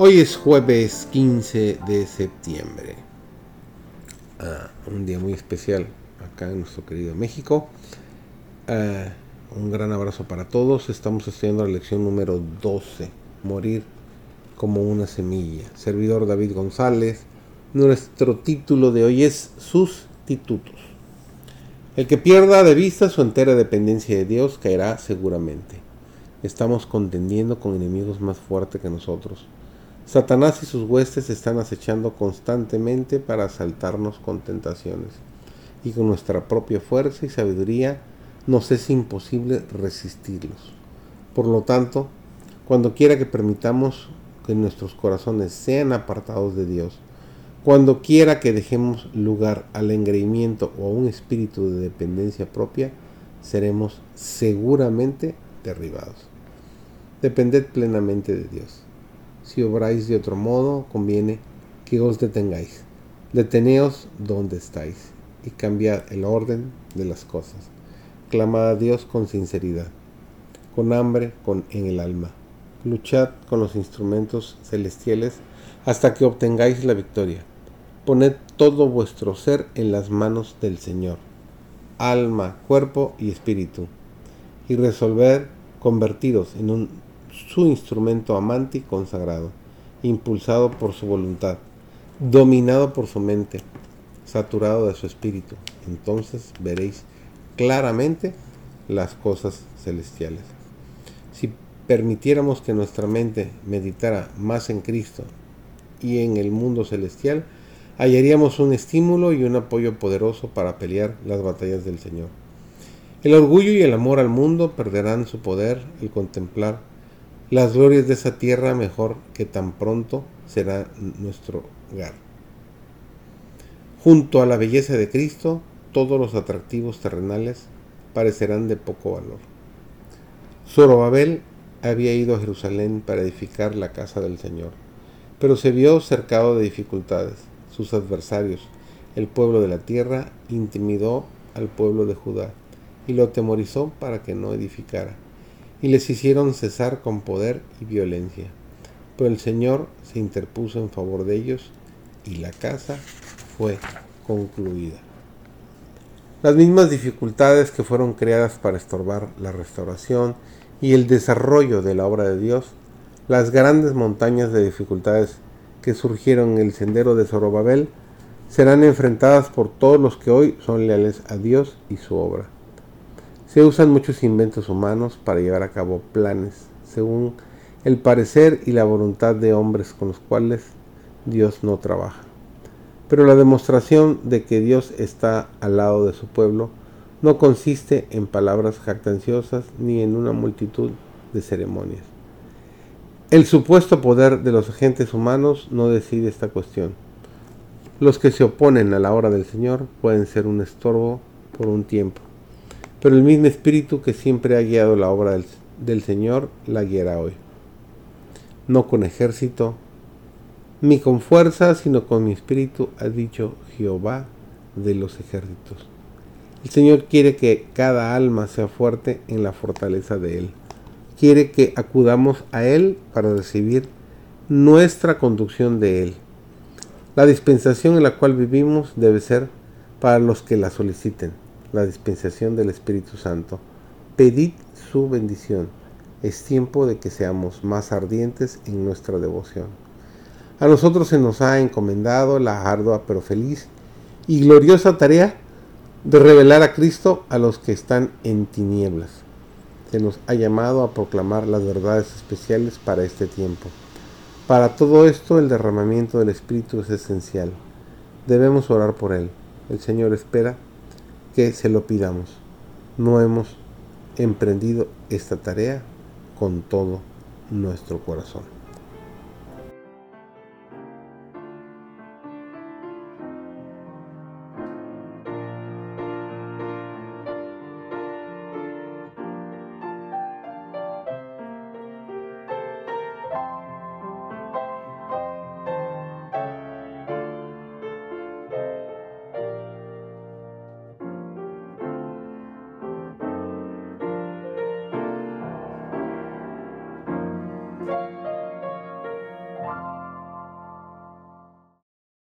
Hoy es jueves 15 de septiembre. Ah, un día muy especial acá en nuestro querido México. Ah, un gran abrazo para todos. Estamos estudiando la lección número 12. Morir como una semilla. Servidor David González. Nuestro título de hoy es Sustitutos. El que pierda de vista su entera dependencia de Dios caerá seguramente. Estamos contendiendo con enemigos más fuertes que nosotros Satanás y sus huestes están acechando constantemente para asaltarnos con tentaciones, y con nuestra propia fuerza y sabiduría nos es imposible resistirlos. Por lo tanto, cuando quiera que permitamos que nuestros corazones sean apartados de Dios, cuando quiera que dejemos lugar al engreimiento o a un espíritu de dependencia propia, seremos seguramente derribados. Depended plenamente de Dios. Si obráis de otro modo, conviene que os detengáis. Deteneos donde estáis y cambiad el orden de las cosas. Clamad a Dios con sinceridad, con hambre con, en el alma. Luchad con los instrumentos celestiales hasta que obtengáis la victoria. Poned todo vuestro ser en las manos del Señor, alma, cuerpo y espíritu, y resolver convertiros en un su instrumento amante y consagrado, impulsado por su voluntad, dominado por su mente, saturado de su espíritu. Entonces veréis claramente las cosas celestiales. Si permitiéramos que nuestra mente meditara más en Cristo y en el mundo celestial, hallaríamos un estímulo y un apoyo poderoso para pelear las batallas del Señor. El orgullo y el amor al mundo perderán su poder al contemplar las glorias de esa tierra mejor que tan pronto será nuestro hogar. Junto a la belleza de Cristo, todos los atractivos terrenales parecerán de poco valor. Zorobabel había ido a Jerusalén para edificar la casa del Señor, pero se vio cercado de dificultades. Sus adversarios, el pueblo de la tierra, intimidó al pueblo de Judá y lo temorizó para que no edificara y les hicieron cesar con poder y violencia. Pero el Señor se interpuso en favor de ellos y la casa fue concluida. Las mismas dificultades que fueron creadas para estorbar la restauración y el desarrollo de la obra de Dios, las grandes montañas de dificultades que surgieron en el sendero de Zorobabel, serán enfrentadas por todos los que hoy son leales a Dios y su obra. Se usan muchos inventos humanos para llevar a cabo planes, según el parecer y la voluntad de hombres con los cuales Dios no trabaja. Pero la demostración de que Dios está al lado de su pueblo no consiste en palabras jactanciosas ni en una multitud de ceremonias. El supuesto poder de los agentes humanos no decide esta cuestión. Los que se oponen a la obra del Señor pueden ser un estorbo por un tiempo, pero el mismo espíritu que siempre ha guiado la obra del, Señor la guiará hoy. No con ejército, ni con fuerza, sino con mi espíritu, ha dicho Jehová de los ejércitos. El Señor quiere que cada alma sea fuerte en la fortaleza de Él. Quiere que acudamos a Él para recibir nuestra conducción de Él. La dispensación en la cual vivimos debe ser para los que la soliciten la dispensación del Espíritu Santo. Pedid su bendición. Es tiempo de que seamos más ardientes en nuestra devoción. A nosotros se nos ha encomendado la ardua pero feliz y gloriosa tarea de revelar a Cristo a los que están en tinieblas. Se nos ha llamado a proclamar las verdades especiales para este tiempo. Para todo esto el derramamiento del Espíritu es esencial. Debemos orar por él. El Señor espera que se lo pidamos. No hemos emprendido esta tarea con todo nuestro corazón.